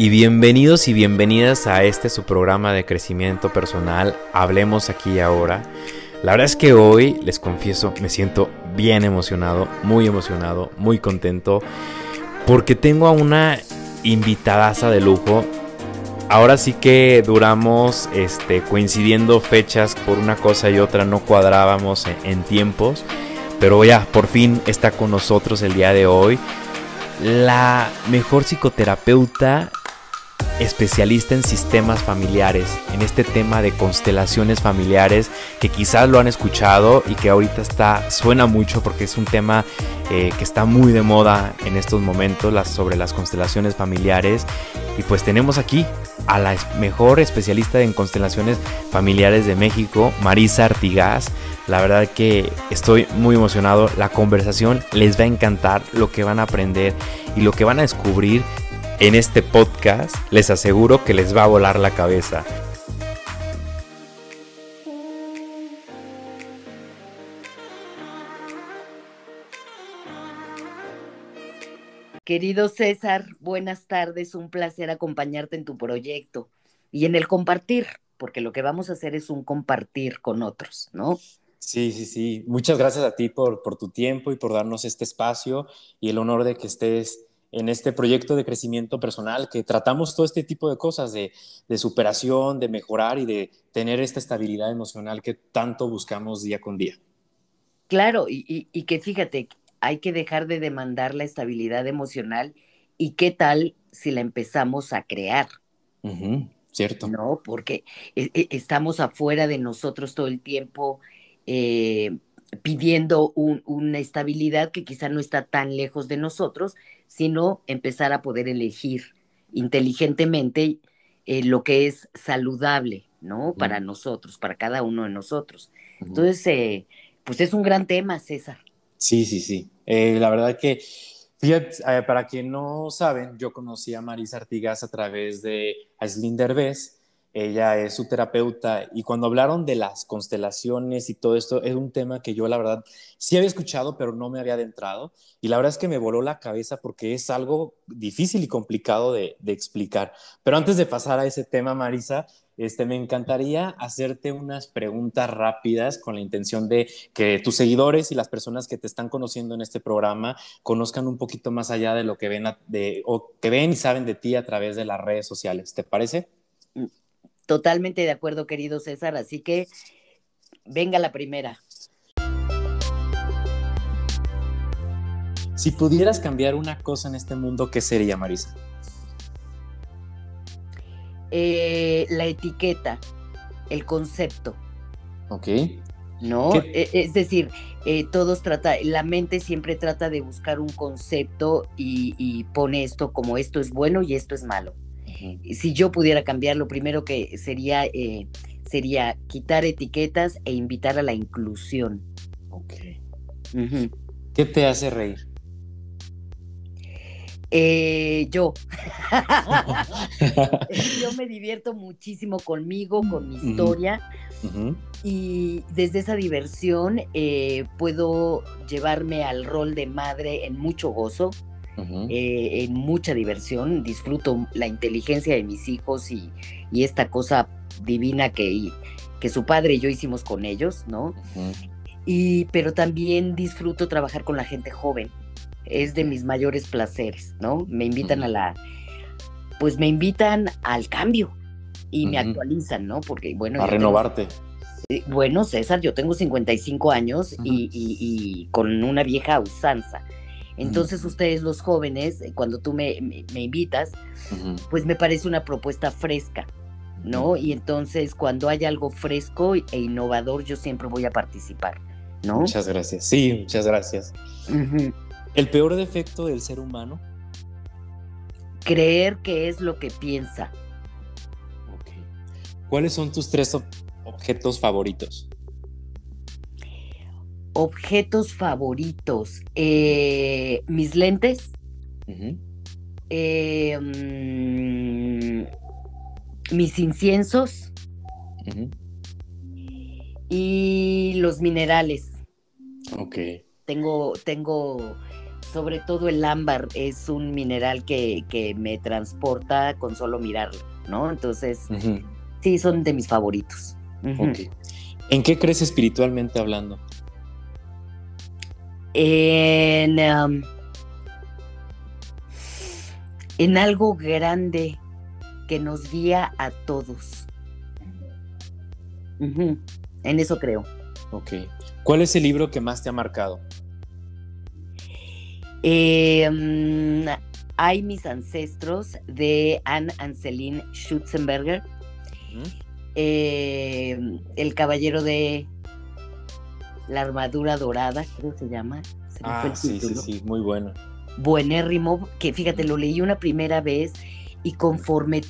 Y bienvenidos y bienvenidas a este su programa de crecimiento personal, Hablemos aquí y ahora. La verdad es que hoy, les confieso, me siento bien emocionado, muy emocionado, muy contento, porque tengo a una invitadaza de lujo. Ahora sí que duramos este, coincidiendo fechas por una cosa y otra, no cuadrábamos en, en tiempos, pero ya por fin está con nosotros el día de hoy la mejor psicoterapeuta especialista en sistemas familiares, en este tema de constelaciones familiares, que quizás lo han escuchado y que ahorita está, suena mucho porque es un tema eh, que está muy de moda en estos momentos sobre las constelaciones familiares. Y pues tenemos aquí a la mejor especialista en constelaciones familiares de México, Marisa Artigas. La verdad que estoy muy emocionado. La conversación les va a encantar lo que van a aprender y lo que van a descubrir en este podcast les aseguro que les va a volar la cabeza. Querido César, buenas tardes, un placer acompañarte en tu proyecto y en el compartir, porque lo que vamos a hacer es un compartir con otros, ¿no? Sí, sí, sí. Muchas gracias a ti por, por tu tiempo y por darnos este espacio y el honor de que estés en este proyecto de crecimiento personal que tratamos todo este tipo de cosas, de, superación, de mejorar y de tener esta estabilidad emocional que tanto buscamos día con día. Claro, y, que fíjate, hay que dejar de demandar la estabilidad emocional y qué tal si la empezamos a crear. cierto. No, porque e, e, estamos afuera de nosotros todo el tiempo. Eh, pidiendo una estabilidad que quizá no está tan lejos de nosotros, sino empezar a poder elegir inteligentemente eh, lo que es saludable, ¿no? Para nosotros, para cada uno de nosotros. Entonces, eh, pues es un gran tema, César. Sí, sí, sí. Eh, la verdad que, fíjate, para quien no saben, yo conocí a Marisa Artigas a través de Aislinn Derbez, ella es su terapeuta y cuando hablaron de las constelaciones y todo esto, es un tema que yo la verdad sí había escuchado, pero no me había adentrado y la verdad es que me voló la cabeza porque es algo difícil y complicado de, explicar. Pero antes de pasar a ese tema, Marisa, este, me encantaría hacerte unas preguntas rápidas con la intención de que tus seguidores y las personas que te están conociendo en este programa conozcan un poquito más allá de lo que ven, de, o que ven y saben de ti a través de las redes sociales. ¿Te parece? Totalmente de acuerdo, querido César. Así que venga la primera. Si pudieras cambiar una cosa en este mundo, ¿qué sería, Marisa? Eh, la etiqueta, el concepto. Ok. ¿No? E, es decir, eh, todos trata, la mente siempre trata de buscar un concepto y pone esto como esto es bueno y esto es malo. Si yo pudiera cambiar, lo primero que sería, eh, sería quitar etiquetas e invitar a la inclusión. Ok. ¿Qué te hace reír? Eh, yo. yo me divierto muchísimo conmigo, con mi historia. Y desde esa diversión eh, puedo llevarme al rol de madre en mucho gozo. Eh, en mucha diversión, disfruto la inteligencia de mis hijos y, esta cosa divina que, que su padre y yo hicimos con ellos, ¿no? y, pero también disfruto trabajar con la gente joven, es de mis mayores placeres, ¿no? Me invitan a la, pues me invitan al cambio y me actualizan, ¿no? Porque bueno... A renovarte. Eh, bueno, César, yo tengo 55 años y, con una vieja usanza. Entonces ustedes los jóvenes, eh, cuando tú me, invitas, pues me parece una propuesta fresca, ¿no? Y entonces cuando hay algo fresco e innovador, yo siempre voy a participar, ¿no? Muchas gracias. Sí, muchas gracias. ¿El peor defecto del ser humano? Creer que es lo que piensa. ¿Cuáles son tus tres objetos favoritos? Objetos favoritos. Eh, mis lentes. Eh, mis inciensos. Y los minerales. Ok. Tengo, tengo sobre todo el ámbar es un mineral que, me transporta con solo mirarlo, ¿no? Entonces, sí, son de mis favoritos. ¿En qué crees espiritualmente hablando? En, um, en algo grande que nos guía a todos. En eso creo. Ok. ¿Cuál es el libro que más te ha marcado? Em, hay mis ancestros de Anne Anselin Schutzenberger. Em, el caballero de la armadura dorada, creo que se llama. ah, sí, sí, sí, muy bueno. Buenérrimo, que fíjate, lo leí una primera vez y conforme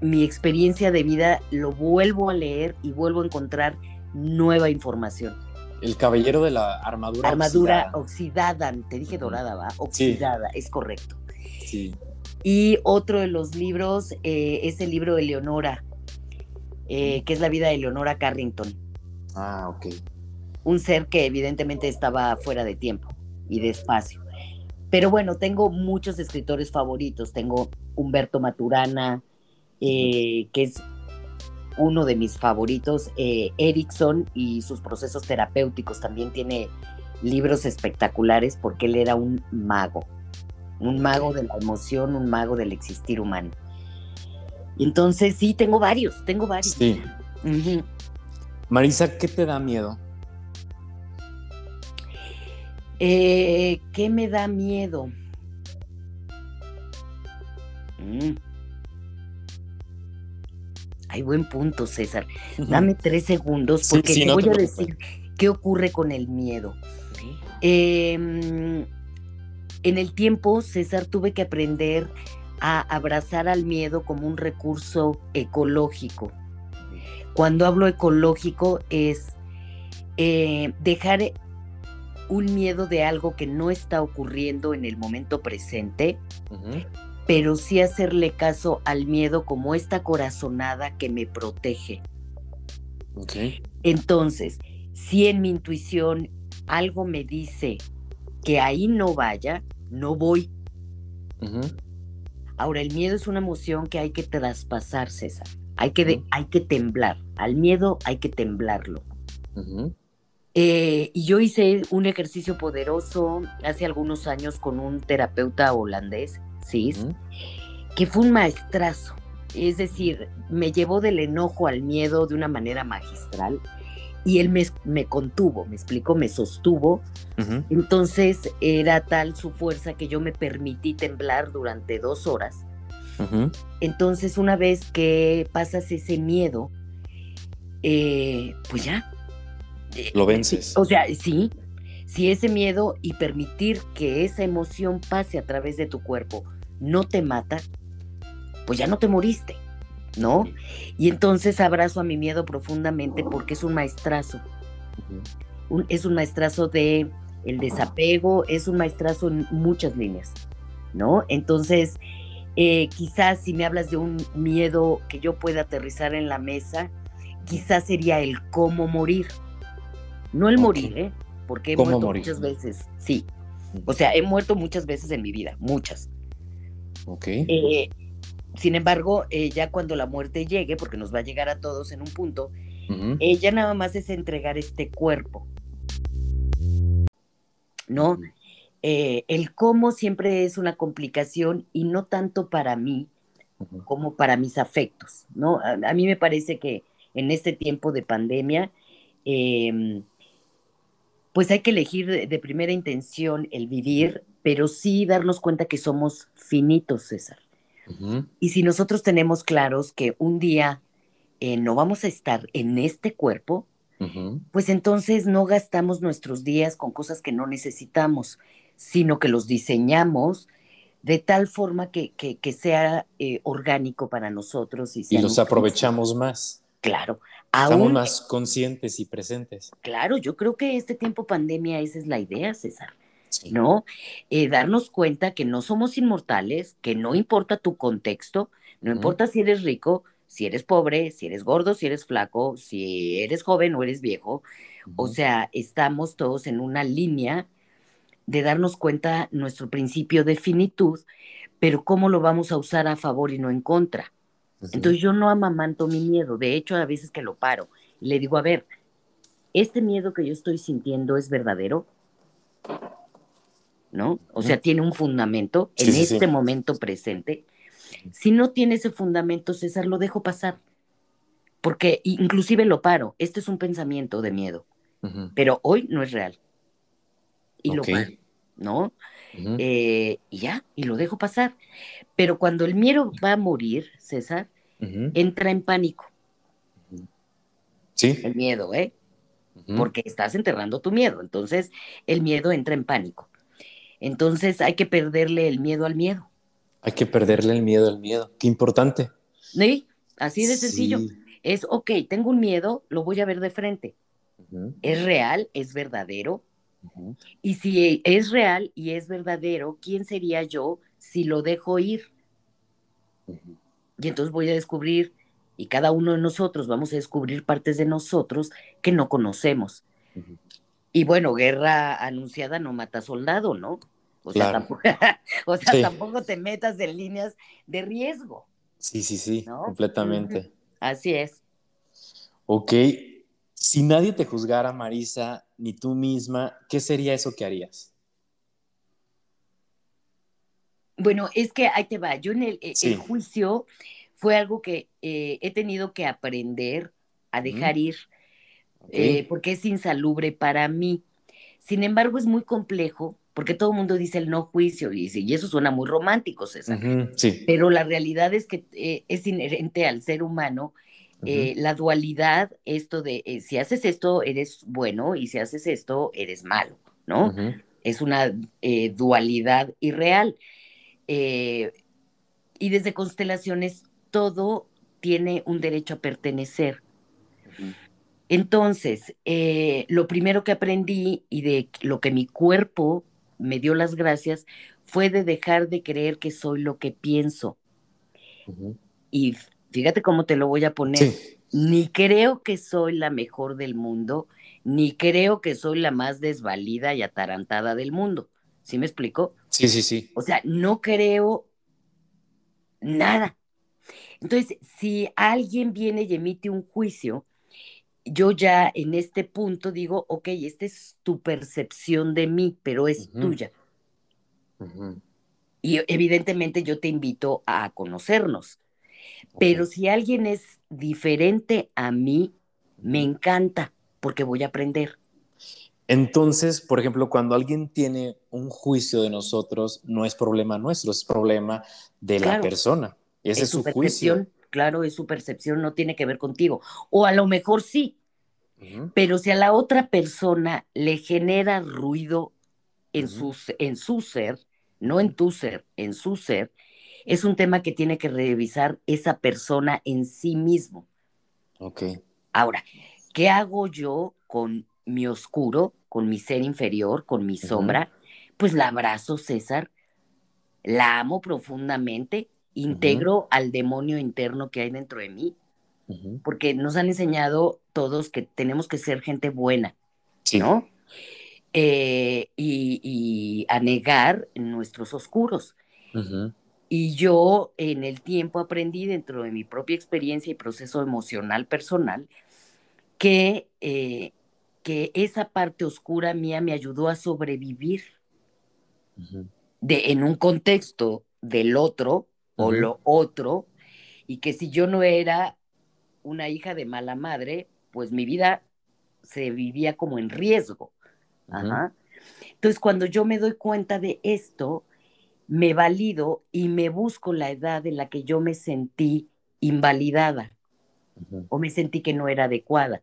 mi experiencia de vida lo vuelvo a leer y vuelvo a encontrar nueva información. El caballero de la armadura. Armadura oxidada, te dije dorada, ¿va? Oxidada, es correcto. Sí. Y otro de los libros eh, es el libro de Leonora, eh, que es la vida de Leonora Carrington. Ah, ok. Un ser que evidentemente estaba fuera de tiempo y de espacio. Pero bueno, tengo muchos escritores favoritos. Tengo Humberto Maturana, eh, que es uno de mis favoritos, eh, Erickson y sus procesos terapéuticos. También tiene libros espectaculares porque él era un mago, un mago de la emoción, un mago del existir humano. Entonces, sí, tengo varios, tengo varios. Sí. Marisa, ¿qué te da miedo? Eh, ¿Qué me da miedo? Mm. Hay buen punto, César. Dame tres segundos porque te voy a decir qué ocurre con el miedo. Em, en el tiempo, César, tuve que aprender a abrazar al miedo como un recurso ecológico. Cuando hablo ecológico es eh, dejar un miedo de algo que no está ocurriendo en el momento presente, pero sí hacerle caso al miedo como esta corazonada que me protege. Entonces, si en mi intuición algo me dice que ahí no vaya, no voy. Ahora, el miedo es una emoción que hay que traspasar, César. Hay que, hay que temblar. Al miedo hay que temblarlo. Eh, y yo hice un ejercicio poderoso hace algunos años con un terapeuta holandés que fue un maestrazo. Es decir, me llevó del enojo al miedo de una manera magistral y él me, contuvo, me explicó, me sostuvo. Entonces era tal su fuerza que yo me permití temblar durante dos horas. Entonces una vez que pasas ese miedo, eh, pues ya. Lo vences. O sea, sí, si ese miedo y permitir que esa emoción pase a través de tu cuerpo no te mata, pues ya no te moriste, ¿no? Y entonces abrazo a mi miedo profundamente porque es un maestrazo. es un maestrazo de el desapego, es un maestrazo en muchas líneas, ¿no? Entonces, eh, quizás si me hablas de un miedo que yo pueda aterrizar en la mesa, quizás sería el cómo morir. No el morir, ¿eh? Porque he muerto muchas veces, sí. O sea, he muerto muchas veces en mi vida, muchas. Ok. Eh, sin embargo, eh, ya cuando la muerte llegue, porque nos va a llegar a todos en un punto, ella nada más es entregar este cuerpo. ¿No? Eh, el cómo siempre es una complicación y no tanto para mí como para mis afectos, ¿no? A, mí me parece que en este tiempo de pandemia, em, pues hay que elegir de primera intención el vivir pero sí darnos cuenta que somos finitos, César. Y si nosotros tenemos claros que un día eh, no vamos a estar en este cuerpo, pues entonces no gastamos nuestros días con cosas que no necesitamos, sino que los diseñamos de tal forma que, que, sea eh, orgánico para nosotros. Y, los aprovechamos más. Claro. Estamos más conscientes y presentes. Claro, yo creo que este tiempo pandemia, esa es la idea, César ¿no? Eh, darnos cuenta que no somos inmortales, que no importa tu contexto, no importa si eres rico, si eres pobre, si eres gordo, si eres flaco, si eres joven o eres viejo. O sea, estamos todos en una línea de darnos cuenta nuestro principio de finitud, pero cómo lo vamos a usar a favor y no en contra. Entonces yo no amamanto mi miedo, de hecho a veces que lo paro y le digo, a ver, ¿este miedo que yo estoy sintiendo es verdadero? ¿No? O sea, tiene un fundamento en este momento presente. Si no tiene ese fundamento, César, lo dejo pasar. Porque inclusive lo paro. Este es un pensamiento de miedo, pero hoy no es real. Y lo paro, ¿no? Eh, y ya, y lo dejo pasar. Pero cuando el miedo va a morir, César, entra en pánico. Sí. El miedo, ¿eh? Porque estás enterrando tu miedo. Entonces, el miedo entra en pánico. Entonces, hay que perderle el miedo al miedo. Hay que perderle el miedo al miedo. Qué importante. Sí, así de sencillo. Es, ok, tengo un miedo, lo voy a ver de frente. ¿Es real? ¿Es verdadero? Y si es real y es verdadero, ¿quién sería yo si lo dejo ir? Y entonces voy a descubrir, y cada uno de nosotros vamos a descubrir partes de nosotros que no conocemos. Y bueno, guerra anunciada no mata soldado, ¿no? O sea, tampoco, o sea tampoco te metas en líneas de riesgo. Sí, sí, sí, completamente. Así es. Ok, si nadie te juzgara, Marisa, ni tú misma, ¿qué sería eso que harías? Bueno, es que ahí te va. Yo en el, e, juicio fue algo que eh, he tenido que aprender a dejar ir, eh, porque es insalubre para mí. Sin embargo, es muy complejo, porque todo el mundo dice el no juicio, y, y eso suena muy romántico, César. sí. Pero la realidad es que eh, es inherente al ser humano la dualidad, esto de si haces esto, eres bueno, y si haces esto, eres malo, ¿no? Es una dualidad irreal. Eh, y desde constelaciones todo tiene un derecho a pertenecer. Entonces, eh, lo primero que aprendí y de lo que mi cuerpo me dio las gracias fue de dejar de creer que soy lo que pienso. Y fíjate cómo te lo voy a poner. Ni creo que soy la mejor del mundo, ni creo que soy la más desvalida y atarantada del mundo. ¿Sí me explico? Sí, sí, sí. O sea, no creo nada. Entonces, si alguien viene y emite un juicio, yo ya en este punto digo, ok, esta es tu percepción de mí, pero es tuya. Y evidentemente yo te invito a conocernos. Pero si alguien es diferente a mí, me encanta porque voy a aprender. Entonces, por ejemplo, cuando alguien tiene un juicio de nosotros, no es problema nuestro, es problema de la persona. Ese es, su, juicio. Claro, es su percepción, no tiene que ver contigo. O a lo mejor sí, pero si a la otra persona le genera ruido en, en su ser, no en tu ser, en su ser, es un tema que tiene que revisar esa persona en sí mismo. Ok. Ahora, ¿qué hago yo con mi oscuro, con mi ser inferior, con mi sombra, pues la abrazo, César, la amo profundamente, integro al demonio interno que hay dentro de mí, porque nos han enseñado todos que tenemos que ser gente buena, ¿no? Eh, y, a negar nuestros oscuros. Y yo en el tiempo aprendí dentro de mi propia experiencia y proceso emocional personal que eh, que esa parte oscura mía me ayudó a sobrevivir de, en un contexto del otro o lo otro, y que si yo no era una hija de mala madre, pues mi vida se vivía como en riesgo. Entonces, cuando yo me doy cuenta de esto, me valido y me busco la edad en la que yo me sentí invalidada o me sentí que no era adecuada.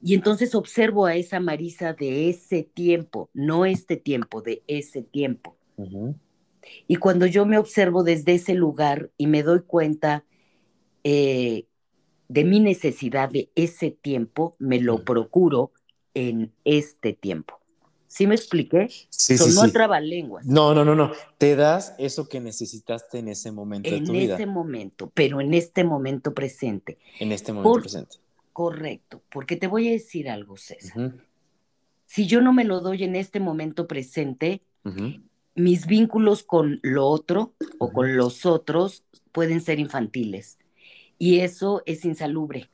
Y entonces observo a esa Marisa de ese tiempo, no este tiempo, de ese tiempo. Y cuando yo me observo desde ese lugar y me doy cuenta eh, de mi necesidad de ese tiempo, me lo procuro en este tiempo. ¿Sí me expliqué? Sí, sí, no trabalenguas. No, no, no, no. Te das eso que necesitaste en ese momento en de tu vida. En ese momento, pero en este momento presente. En este momento presente. Correcto, porque te voy a decir algo, César. Si yo no me lo doy en este momento presente, mis vínculos con lo otro o con los otros pueden ser infantiles. Y eso es insalubre.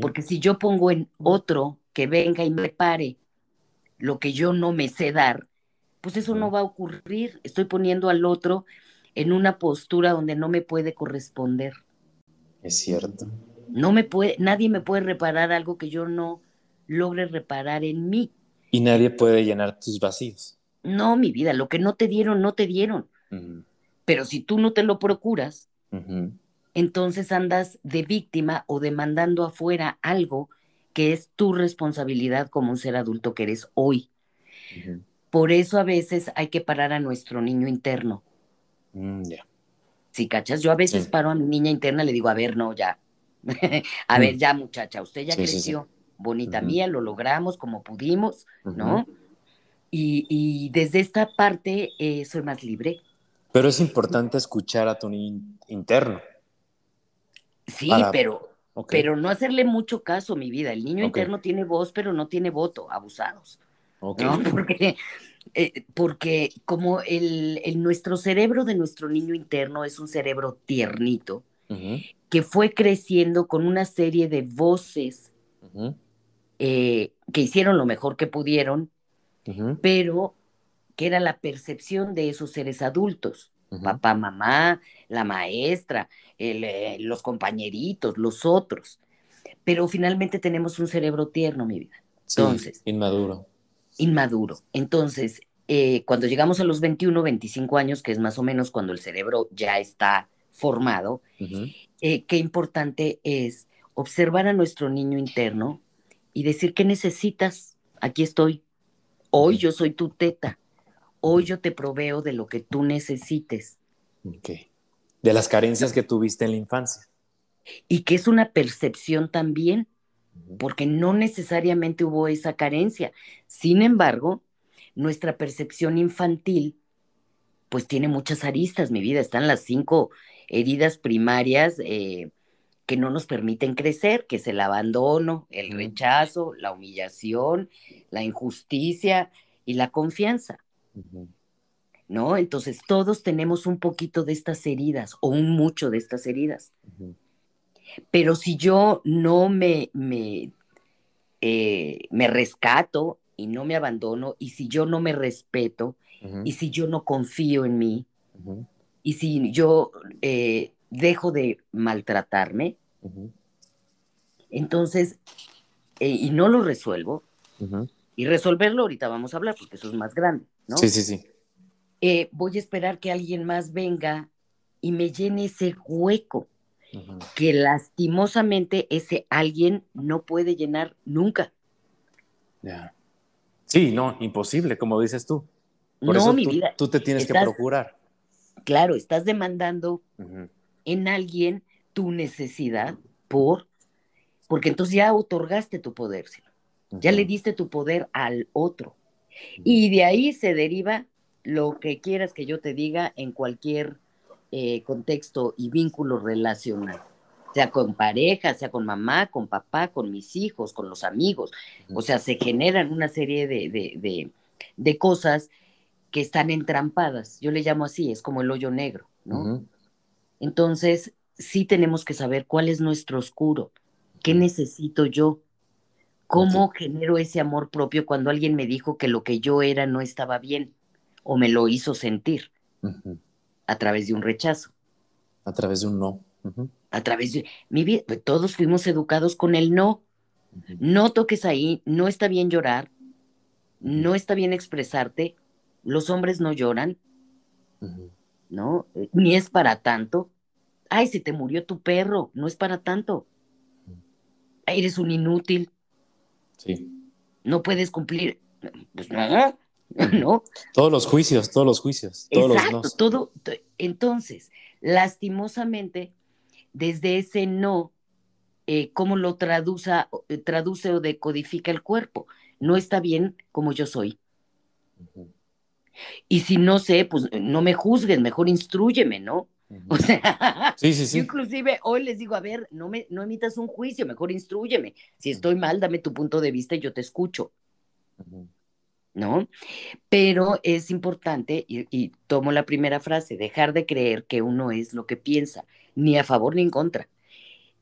Porque si yo pongo en otro que venga y me pare lo que yo no me sé dar, pues eso no va a ocurrir. Estoy poniendo al otro en una postura donde no me puede corresponder. Es cierto. No me puede, nadie me puede reparar algo que yo no logre reparar en mí. Y nadie puede llenar tus vacíos. No, mi vida, lo que no te dieron, no te dieron. Pero si tú no te lo procuras, entonces andas de víctima o demandando afuera algo que es tu responsabilidad como un ser adulto que eres hoy. Por eso a veces hay que parar a nuestro niño interno. Mm, Si cachas, yo a veces paro a mi niña interna y le digo, a ver, no, ya. a ver, mm. ya muchacha, usted ya creció. Bonita mía, lo logramos como pudimos, ¿no? Y, desde esta parte eh, soy más libre. Pero es importante escuchar a tu niño interno. Sí, pero, pero no hacerle mucho caso, mi vida. El niño interno tiene voz, pero no tiene voto, abusados. ¿no? Porque, eh, porque como el, nuestro cerebro de nuestro niño interno es un cerebro tiernito, que fue creciendo con una serie de voces eh, que hicieron lo mejor que pudieron, pero que era la percepción de esos seres adultos, papá, mamá, la maestra, eh, los compañeritos, los otros. Pero finalmente tenemos un cerebro tierno, mi vida. Entonces. inmaduro inmaduro. Entonces, eh, cuando llegamos a los 21, 25 años, que es más o menos cuando el cerebro ya está formado, eh, qué importante es observar a nuestro niño interno y decir, ¿qué necesitas? Aquí estoy. Hoy yo soy tu teta. Hoy yo te proveo de lo que tú necesites. De las carencias que tuviste en la infancia. Y que es una percepción también porque no necesariamente hubo esa carencia. Sin embargo, nuestra percepción infantil, pues tiene muchas aristas, mi vida. Están las cinco heridas primarias eh, que no nos permiten crecer, que es el abandono, el rechazo, la humillación, la injusticia y la confianza. ¿No? Entonces todos tenemos un poquito de estas heridas o un mucho de estas heridas. Pero si yo no me, me, eh, me rescato y no me abandono, y si yo no me respeto, y si yo no confío en mí, y si yo eh, dejo de maltratarme, entonces, eh, y no lo resuelvo, y resolverlo ahorita vamos a hablar, porque eso es más grande, ¿no? Sí, sí, sí. voy a esperar que alguien más venga y me llene ese hueco que lastimosamente ese alguien no puede llenar nunca. Sí, no, imposible, como dices tú. Por eso mi tú, vida. Tú te tienes que procurar. Claro, estás demandando en alguien tu necesidad por, porque entonces ya otorgaste tu poder, ya le diste tu poder al otro. Y de ahí se deriva lo que quieras que yo te diga en cualquier eh, contexto y vínculo relacional, sea con pareja, sea con mamá, con papá, con mis hijos, con los amigos. O sea, se generan una serie de, de, cosas que están entrampadas. Yo le llamo así, es como el hoyo negro, ¿no? Entonces, sí tenemos que saber cuál es nuestro oscuro, qué necesito yo, cómo genero ese amor propio cuando alguien me dijo que lo que yo era no estaba bien o me lo hizo sentir a través de un rechazo. A través de un no. A través de... Mi vida, pues, todos fuimos educados con el no. No toques ahí, no está bien llorar, no está bien expresarte, los hombres no lloran, ¿no? Ni es para tanto. Ay, se te murió tu perro, no es para tanto. eres un inútil. Sí. No puedes cumplir. Pues no, ¿no? Todos los juicios, todos los juicios. Todos Exacto, todo. Entonces, lastimosamente, desde ese no, eh, ¿cómo lo traduce, eh, traduce o decodifica el cuerpo? No está bien como yo soy. Y si no sé, pues no me juzguen, mejor instruyeme, ¿no? O sea, sí, sí, sí. inclusive hoy les digo, a ver, no me no emitas un juicio, mejor instruyeme. Si estoy mal, dame tu punto de vista y yo te escucho. ¿no? Pero es importante, y, tomo la primera frase, dejar de creer que uno es lo que piensa, ni a favor ni en contra.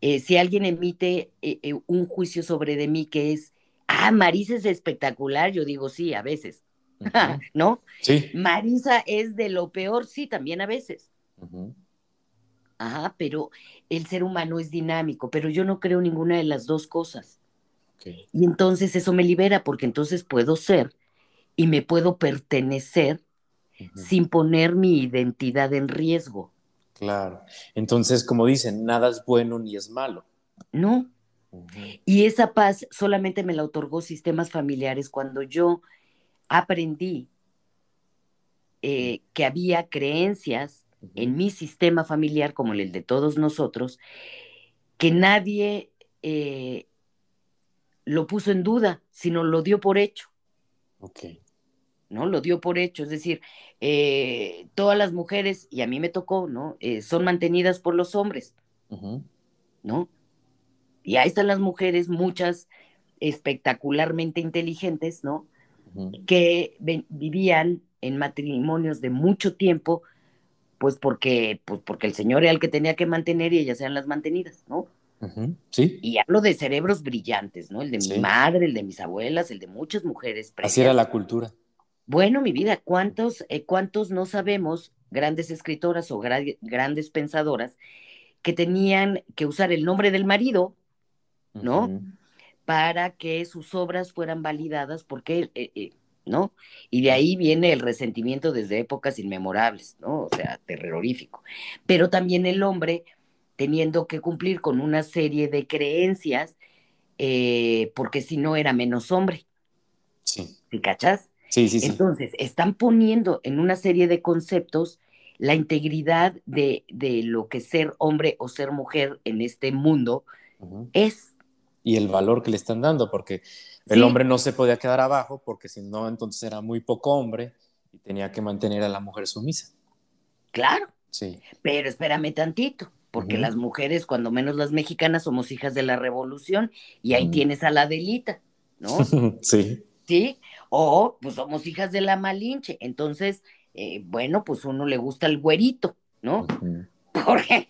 Eh, si alguien emite eh, eh, un juicio sobre de mí que es, ah, Marisa es espectacular, yo digo sí, a veces, ¿no? Sí. Marisa es de lo peor, sí, también a veces. Ajá, pero el ser humano es dinámico, pero yo no creo ninguna de las dos cosas. Y entonces eso me libera porque entonces puedo ser y me puedo pertenecer sin poner mi identidad en riesgo. Claro. Entonces, como dicen, nada es bueno ni es malo. No. Y esa paz solamente me la otorgó sistemas familiares cuando yo aprendí eh, que había creencias en mi sistema familiar, como el de todos nosotros, que nadie eh, lo puso en duda, sino lo dio por hecho. Ok. ¿no? Lo dio por hecho, es decir, eh, todas las mujeres, y a mí me tocó, ¿no? Eh, son mantenidas por los hombres, ¿no? Y ahí están las mujeres, muchas espectacularmente inteligentes, ¿no? Que vivían en matrimonios de mucho tiempo, pues porque, pues porque el señor era el que tenía que mantener y ellas eran las mantenidas, ¿no? Sí. Y hablo de cerebros brillantes, ¿no? El de mi madre, el de mis abuelas, el de muchas mujeres. Así era la cultura. Bueno, mi vida, ¿cuántos, eh, cuántos no sabemos, grandes escritoras o grandes pensadoras, que tenían que usar el nombre del marido, ¿no? Para que sus obras fueran validadas, porque, eh, eh, ¿no? Y de ahí viene el resentimiento desde épocas inmemorables, ¿no? O sea, terrorífico. Pero también el hombre teniendo que cumplir con una serie de creencias, porque si no era menos hombre. Sí. ¿Sí cachas? Sí, sí, sí. Entonces, están poniendo en una serie de conceptos la integridad de, lo que ser hombre o ser mujer en este mundo es. Y el valor que le están dando, porque el hombre no se podía quedar abajo, porque si no, entonces era muy poco hombre y tenía que mantener a la mujer sumisa. Claro. Sí. Pero espérame tantito, porque las mujeres, cuando menos las mexicanas, somos hijas de la revolución y ahí tienes a la delita, ¿no? sí. ¿sí? O pues somos hijas de la Malinche, entonces, eh, bueno, pues uno le gusta el güerito, ¿no? Porque,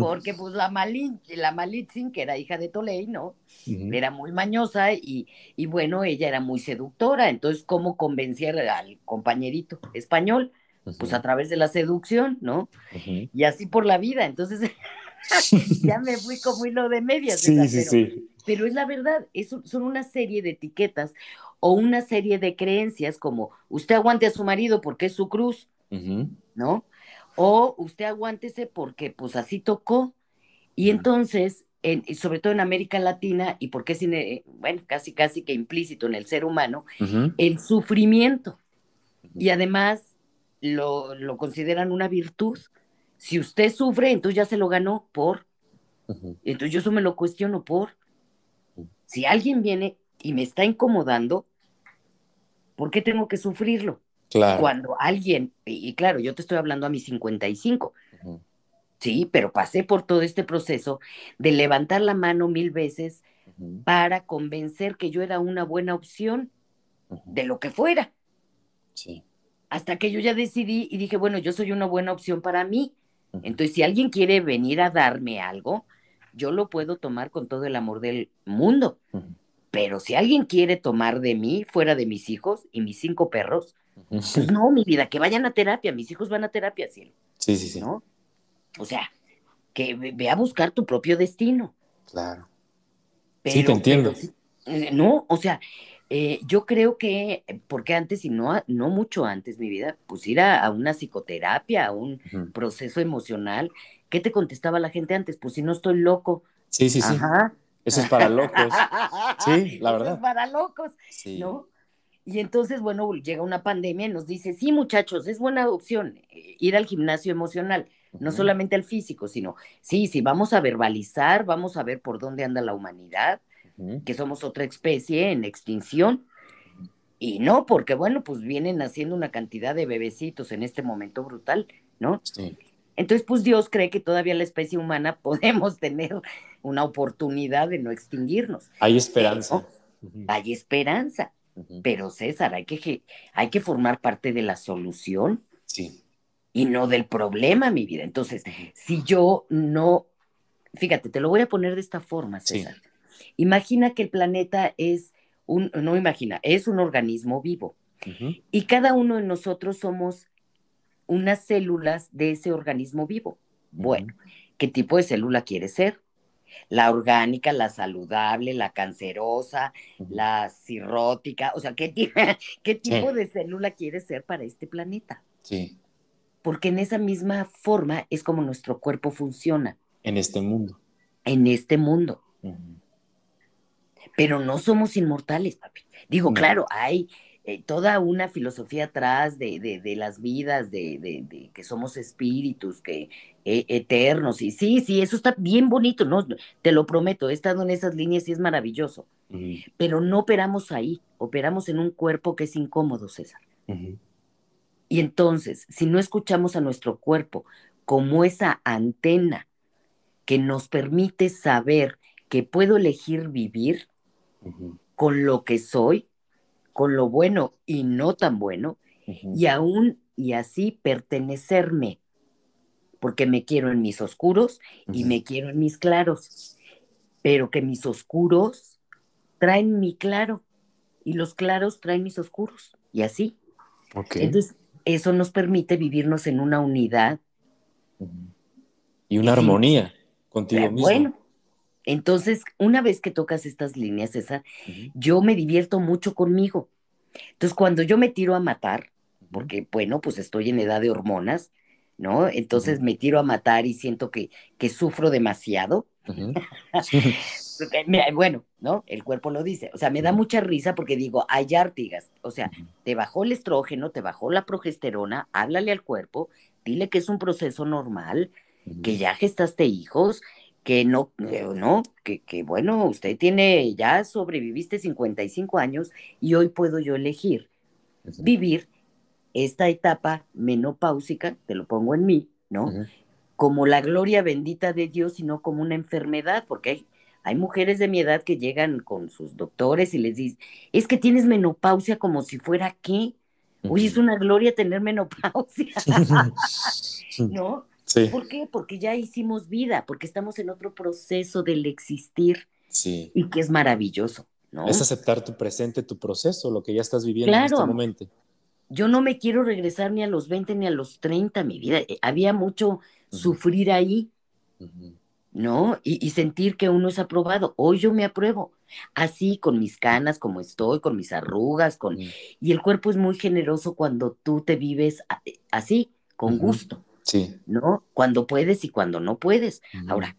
porque pues la Malinche, la Malitzin, que era hija de Tolei, ¿no? Era muy mañosa y, y, bueno, ella era muy seductora, entonces, ¿cómo convencer al compañerito español? Pues a través de la seducción, ¿no? Y así por la vida, entonces ya me fui como hilo de medias. Sí, sí, sí. Pero es la verdad, es, son una serie de etiquetas o una serie de creencias como usted aguante a su marido porque es su cruz, ¿no? O usted aguántese porque pues así tocó. Y entonces, en, sobre todo en América Latina, y porque es, bueno, casi casi que implícito en el ser humano, el sufrimiento. Y además lo, lo, consideran una virtud. Si usted sufre, entonces ya se lo ganó por. Entonces yo eso me lo cuestiono por. Si alguien viene y me está incomodando, ¿Por qué tengo que sufrirlo? Claro. Cuando alguien, y, claro, yo te estoy hablando a mis 55, sí, pero pasé por todo este proceso de levantar la mano mil veces para convencer que yo era una buena opción de lo que fuera. Sí. Hasta que yo ya decidí y dije, bueno, yo soy una buena opción para mí. Entonces, si alguien quiere venir a darme algo, yo lo puedo tomar con todo el amor del mundo. Pero si alguien quiere tomar de mí, fuera de mis hijos y mis cinco perros, pues no, mi vida, que vayan a terapia, mis hijos van a terapia, cielo. Sí, sí, sí. ¿No? O sea, que ve a buscar tu propio destino. Claro. sí, te entiendo. Eh, no, o sea, eh, yo creo que, porque antes y no, no mucho antes, mi vida, pues ir a, una psicoterapia, a un proceso emocional, ¿qué te contestaba la gente antes? Pues si no estoy loco. Sí, sí, sí. Ajá. Eso es para locos. Sí, la verdad. Eso es para locos, ¿no? Y entonces, bueno, llega una pandemia y nos dice, sí, muchachos, es buena opción eh, ir al gimnasio emocional, no solamente al físico, sino, sí, sí, vamos a verbalizar, vamos a ver por dónde anda la humanidad, que somos otra especie en extinción. Y no, porque bueno, pues vienen haciendo una cantidad de bebecitos en este momento brutal, ¿no? Sí. Entonces, pues Dios cree que todavía la especie humana podemos tener una oportunidad de no extinguirnos. Hay esperanza. Hay esperanza. Pero César, hay que, hay que formar parte de la solución. Sí. Y no del problema, mi vida. Entonces, si yo no, fíjate, te lo voy a poner de esta forma, César. Imagina que el planeta es un, no imagina, es un organismo vivo. Y cada uno de nosotros somos unas células de ese organismo vivo. Bueno, ¿qué tipo de célula quiere ser? La orgánica, la saludable, la cancerosa, la cirrótica, o sea, ¿qué, qué tipo de célula quiere ser para este planeta? Sí. Porque en esa misma forma es como nuestro cuerpo funciona. En este mundo. En este mundo. Pero no somos inmortales, papi. Digo, claro, hay eh, toda una filosofía atrás de, de, las vidas, de, de, que somos espíritus, que e, eternos, y sí, sí, eso está bien bonito, ¿no? Te lo prometo, he estado en esas líneas y es maravilloso, pero no operamos ahí, operamos en un cuerpo que es incómodo, César. Y entonces, si no escuchamos a nuestro cuerpo como esa antena que nos permite saber que puedo elegir vivir con lo que soy, con lo bueno y no tan bueno, y aún y así pertenecerme, porque me quiero en mis oscuros y me quiero en mis claros, pero que mis oscuros traen mi claro y los claros traen mis oscuros, y así. Entonces, eso nos permite vivirnos en una unidad. Y una armonía contigo mismo. Bueno, entonces, una vez que tocas estas líneas, César, yo me divierto mucho conmigo. Entonces, cuando yo me tiro a matar, porque, bueno, pues estoy en edad de hormonas, ¿no? Entonces me tiro a matar y siento que, que sufro demasiado. bueno, ¿no? El cuerpo lo dice. O sea, me da mucha risa porque digo, hay Artigas. O sea, te bajó el estrógeno, te bajó la progesterona, háblale al cuerpo, dile que es un proceso normal, que ya gestaste hijos, que no, eh, no, que, que, bueno, usted tiene, ya sobreviviste 55 años y hoy puedo yo elegir vivir esta etapa menopáusica, te lo pongo en mí, ¿no? Como la gloria bendita de Dios y no como una enfermedad, porque hay, hay mujeres de mi edad que llegan con sus doctores y les dicen, es que tienes menopausia como si fuera qué. Uy, es una gloria tener menopausia. ¿No? ¿Por qué? Porque ya hicimos vida, porque estamos en otro proceso del existir sí. y que es maravilloso, ¿no? Es aceptar tu presente, tu proceso, lo que ya estás viviendo en este momento. Yo no me quiero regresar ni a los 20 ni a los 30, mi vida. Eh, había mucho sufrir ahí, ¿no? Y, sentir que uno es aprobado. Hoy yo me apruebo, así con mis canas, como estoy, con mis arrugas, con... Y el cuerpo es muy generoso cuando tú te vives eh, así, con gusto. Sí. ¿No? Cuando puedes y cuando no puedes. Ahora,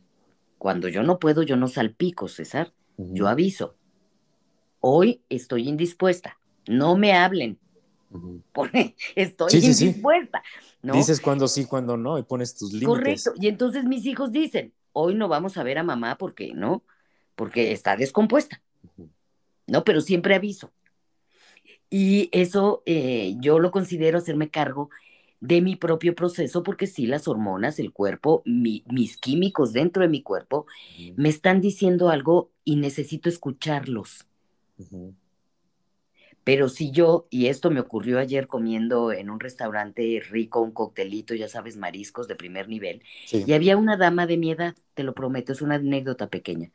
cuando yo no puedo, yo no salpico, César. Yo aviso. Hoy estoy indispuesta. No me hablen. estoy indispuesta. Dices cuando sí, cuando no, y pones tus límites. Correcto. Y entonces mis hijos dicen, hoy no vamos a ver a mamá porque, ¿no? Porque está descompuesta. No, pero siempre aviso. Y eso eh, yo lo considero hacerme cargo de mi propio proceso, porque sí, las hormonas, el cuerpo, mis químicos dentro de mi cuerpo, me están diciendo algo y necesito escucharlos. Pero si yo, y esto me ocurrió ayer comiendo en un restaurante rico, un coctelito, ya sabes, mariscos de primer nivel, y había una dama de mi edad, te lo prometo, es una anécdota pequeña.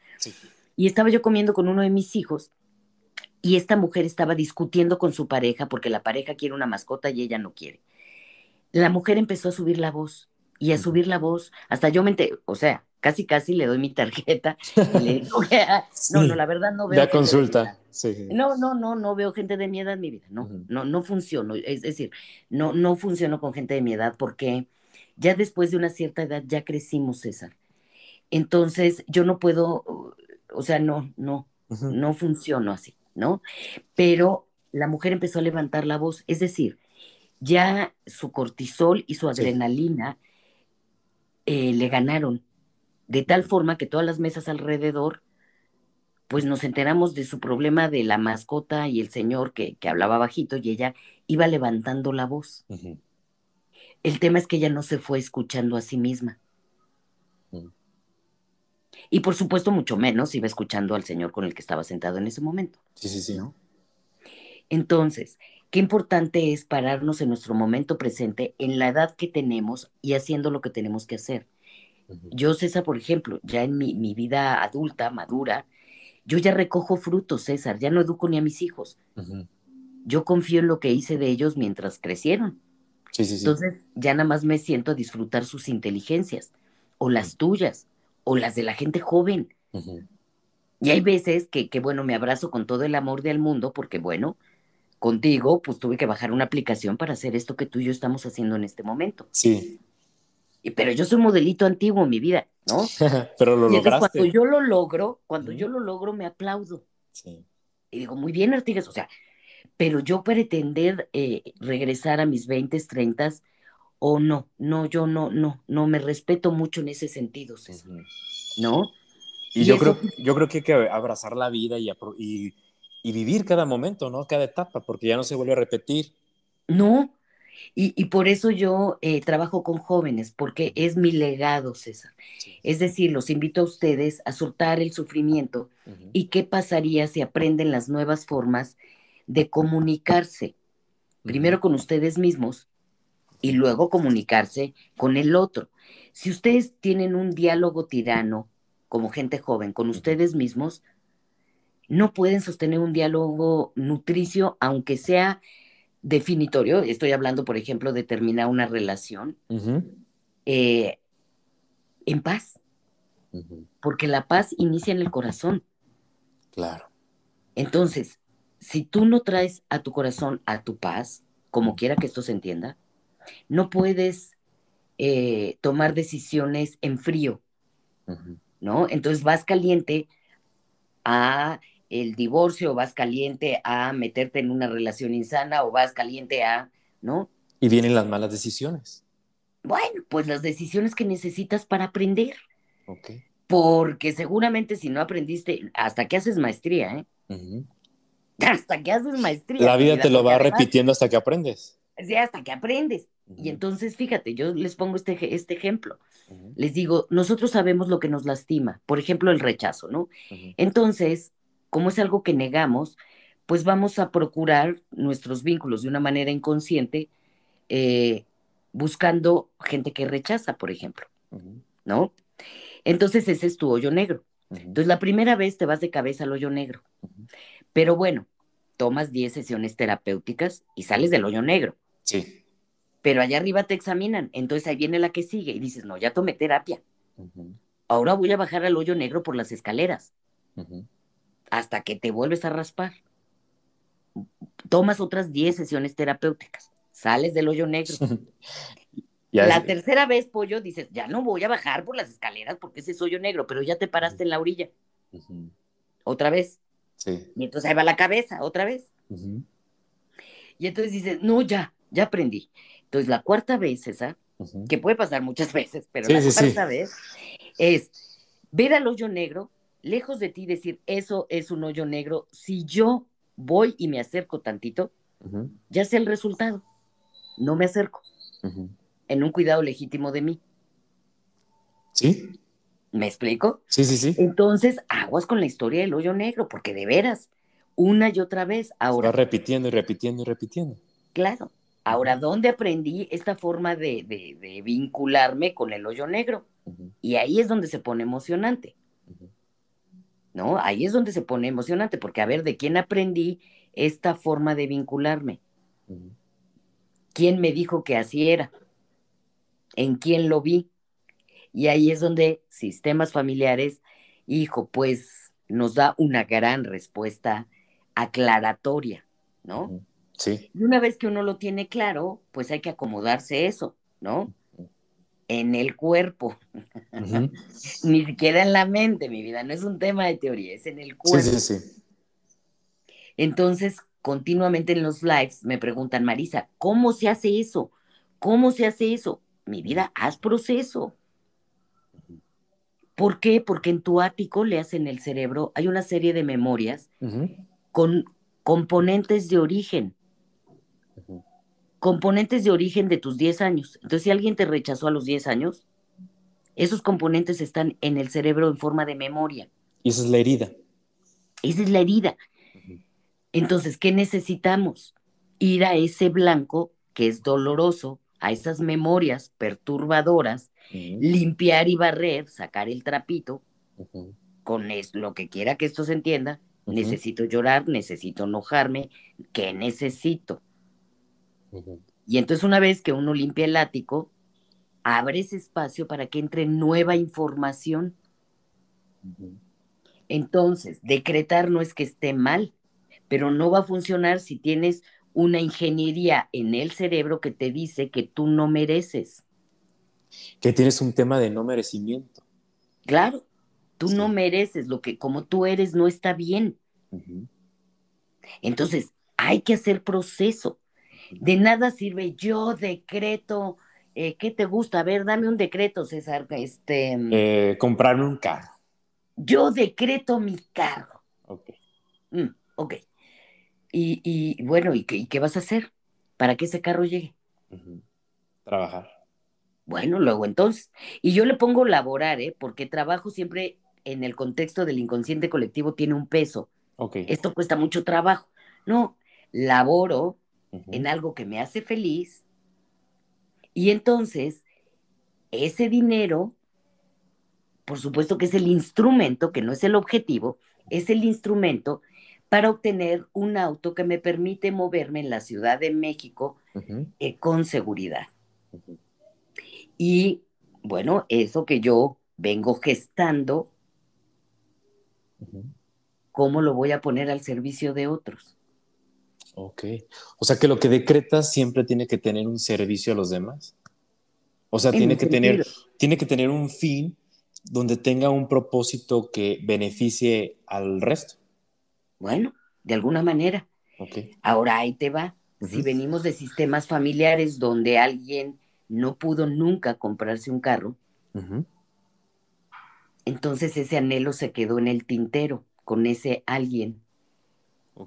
Y estaba yo comiendo con uno de mis hijos, y esta mujer estaba discutiendo con su pareja porque la pareja quiere una mascota y ella no quiere la mujer empezó a subir la voz y a subir la voz, hasta yo me o sea, casi casi le doy mi tarjeta y le digo no, no, la verdad no veo. La consulta, sí. No, no, no, no veo gente de mi edad en mi vida, no, no, no funciono, es decir, no, no funciono con gente de mi edad porque ya después de una cierta edad ya crecimos, César. Entonces, yo no puedo, o sea, no, no, no funciono así, ¿no? Pero la mujer empezó a levantar la voz, es decir, ya su cortisol y su adrenalina eh, le ganaron, de tal forma que todas las mesas alrededor, pues nos enteramos de su problema de la mascota y el señor que, que hablaba bajito y ella iba levantando la voz. El tema es que ella no se fue escuchando a sí misma. Y por supuesto, mucho menos iba escuchando al señor con el que estaba sentado en ese momento. Sí, sí, sí. Entonces, qué importante es pararnos en nuestro momento presente, en la edad que tenemos y haciendo lo que tenemos que hacer. Yo, César, por ejemplo, ya en mi, vida adulta, madura, yo ya recojo frutos, César, ya no educo ni a mis hijos. Yo confío en lo que hice de ellos mientras crecieron. Entonces, ya nada más me siento a disfrutar sus inteligencias, o las tuyas, o las de la gente joven. Y hay veces que, que, bueno, me abrazo con todo el amor del mundo, porque, bueno, contigo, pues tuve que bajar una aplicación para hacer esto que tú y yo estamos haciendo en este momento. Sí. pero yo soy modelito antiguo en mi vida, ¿no? pero lo lograste. Cuando yo lo logro, cuando yo lo logro, me aplaudo. Sí. Y digo, muy bien, Artigas, o sea, pero yo pretender eh, regresar a mis 20, 30 o no, no, yo no, no, no me respeto mucho en ese sentido, ¿no? Y, yo, creo, yo creo que hay que abrazar la vida y, y, y, vivir cada momento, ¿no? Cada etapa, porque ya no se vuelve a repetir. No, y, y por eso yo eh, trabajo con jóvenes, porque es mi legado, César. Es decir, los invito a ustedes a soltar el sufrimiento y qué pasaría si aprenden las nuevas formas de comunicarse, primero con ustedes mismos y luego comunicarse con el otro. Si ustedes tienen un diálogo tirano como gente joven con ustedes mismos, no pueden sostener un diálogo nutricio, aunque sea definitorio. Estoy hablando, por ejemplo, de terminar una relación eh, en paz, porque la paz inicia en el corazón. Claro. Entonces, si tú no traes a tu corazón a tu paz, como quiera que esto se entienda, no puedes eh, tomar decisiones en frío, ¿no? Entonces vas caliente a el divorcio, o vas caliente a meterte en una relación insana, o vas caliente a, ¿no? Y vienen las malas decisiones. Bueno, pues las decisiones que necesitas para aprender. Ok. Porque seguramente si no aprendiste, hasta que haces maestría, ¿eh? hasta que haces maestría. La vida te lo va repitiendo hasta que aprendes. Sí, hasta que aprendes. Y entonces, fíjate, yo les pongo este, este ejemplo. Les digo, nosotros sabemos lo que nos lastima, por ejemplo, el rechazo, ¿no? Entonces, como es algo que negamos, pues vamos a procurar nuestros vínculos de una manera inconsciente, eh, buscando gente que rechaza, por ejemplo, ¿no? Entonces, ese es tu hoyo negro. Entonces, la primera vez te vas de cabeza al hoyo negro. Pero bueno, tomas 10 sesiones terapéuticas y sales del hoyo negro. Sí. Pero allá arriba te examinan, entonces ahí viene la que sigue y dices, no, ya tomé terapia. Ahora voy a bajar al hoyo negro por las escaleras. Hasta que te vuelves a raspar. Tomas otras 10 sesiones terapéuticas, sales del hoyo negro. la tercera vez, pollo, dices, ya no voy a bajar por las escaleras porque ese es hoyo negro, pero ya te paraste en la orilla. Otra vez. Y entonces ahí va la cabeza, otra vez. Y entonces dices, no, ya, ya aprendí. Entonces la cuarta vez esa, que puede pasar muchas veces, pero la cuarta vez es ver al hoyo negro, lejos de ti decir, eso es un hoyo negro. Si yo voy y me acerco tantito, ya sé el resultado. No me acerco. En un cuidado legítimo de mí. Sí. ¿Me explico? Sí, sí, sí. Entonces, aguas con la historia del hoyo negro, porque de veras, una y otra vez, ahora. Va repitiendo y repitiendo y repitiendo. Claro. Ahora, ¿dónde aprendí esta forma de, vincularme con el hoyo negro? Y ahí es donde se pone emocionante. ¿No? Ahí es donde se pone emocionante, porque a ver, ¿de quién aprendí esta forma de vincularme? ¿Quién me dijo que así era? ¿En quién lo vi? Y ahí es donde sistemas familiares, hijo, pues nos da una gran respuesta aclaratoria, ¿no? Sí. Y una vez que uno lo tiene claro, pues hay que acomodarse eso, ¿no? En el cuerpo. Ni siquiera en la mente, mi vida. No es un tema de teoría, es en el cuerpo. Sí, sí, sí. Entonces, continuamente en los lives me preguntan, Marisa, ¿cómo se hace eso? ¿Cómo se hace eso? Mi vida, haz proceso. ¿Por qué? Porque en tu ático le hacen el cerebro, hay una serie de memorias con componentes de origen. Componentes de origen de tus 10 años. Entonces, si alguien te rechazó a los 10 años, esos componentes están en el cerebro en forma de memoria. Y esa es la herida. Esa es la herida. Entonces, ¿qué necesitamos? Ir a ese blanco que es doloroso, a esas memorias perturbadoras, limpiar y barrer, sacar el trapito, con lo que quiera que esto se entienda, necesito llorar, necesito enojarme, ¿qué necesito? Y entonces una vez que uno limpia el ático, abre ese espacio para que entre nueva información. Entonces, decretar no es que esté mal, pero no va a funcionar si tienes una ingeniería en el cerebro que te dice que tú no mereces. Que tienes un tema de no merecimiento. Claro, tú no mereces lo que como tú eres no está bien. Entonces, hay que hacer proceso. De nada sirve yo decreto, eh, ¿qué te gusta? A ver, dame un decreto, César. Este, mm. eh, comprarme un carro. Yo decreto mi carro. Ok. Mm, ok. Y, bueno, ¿y qué, vas a hacer para que ese carro llegue? Trabajar. Bueno, luego entonces. Y yo le pongo laborar, ¿eh? Porque trabajo siempre en el contexto del inconsciente colectivo tiene un peso. Okay. Esto cuesta mucho trabajo. No, laboro en algo que me hace feliz. Y entonces ese dinero, por supuesto que es el instrumento, que no es el objetivo, es el instrumento para obtener un auto que me permite moverme en la Ciudad de México eh, con seguridad. Y bueno, eso que yo vengo gestando, ¿cómo lo voy a poner al servicio de otros? Ok. O sea que lo que decretas siempre tiene que tener un servicio a los demás. O sea, tiene que, tener, tiene que tener un fin donde tenga un propósito que beneficie al resto. Bueno, de alguna manera. Okay. Ahora ahí te va. Si venimos de sistemas familiares donde alguien no pudo nunca comprarse un carro, entonces ese anhelo se quedó en el tintero con ese alguien.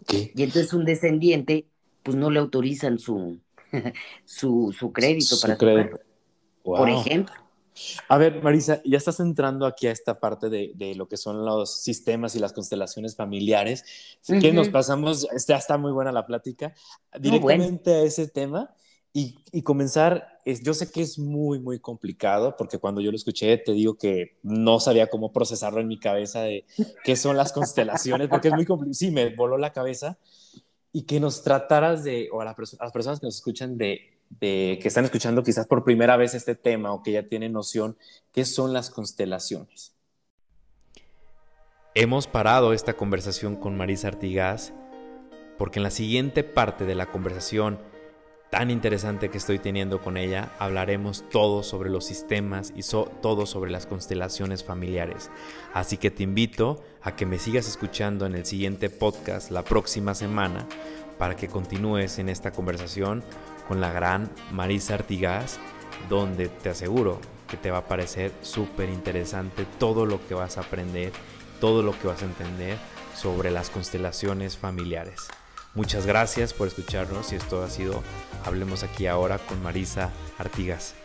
Y entonces un descendiente, pues no le autorizan su, su, crédito para crédito. Por ejemplo. A ver, Marisa, ya estás entrando aquí a esta parte de, lo que son los sistemas y las constelaciones familiares. que nos pasamos, ya está muy buena la plática, directamente a ese tema y, comenzar, es, yo sé que es muy, muy complicado, porque cuando yo lo escuché, te digo que no sabía cómo procesarlo en mi cabeza de qué son las constelaciones, porque es muy complicado, sí, me voló la cabeza, y que nos trataras de, o a, las personas que nos escuchan, de, de, que están escuchando quizás por primera vez este tema, o que ya tienen noción, qué son las constelaciones. Hemos parado esta conversación con Marisa Artigas, porque en la siguiente parte de la conversación, tan interesante que estoy teniendo con ella, hablaremos todo sobre los sistemas y todo sobre las constelaciones familiares. Así que te invito a que me sigas escuchando en el siguiente podcast la próxima semana para que continúes en esta conversación con la gran Marisa Artigas, donde te aseguro que te va a parecer súper interesante todo lo que vas a aprender, todo lo que vas a entender sobre las constelaciones familiares. Muchas gracias por escucharnos y esto ha sido Hablemos aquí ahora con Marisa Artigas.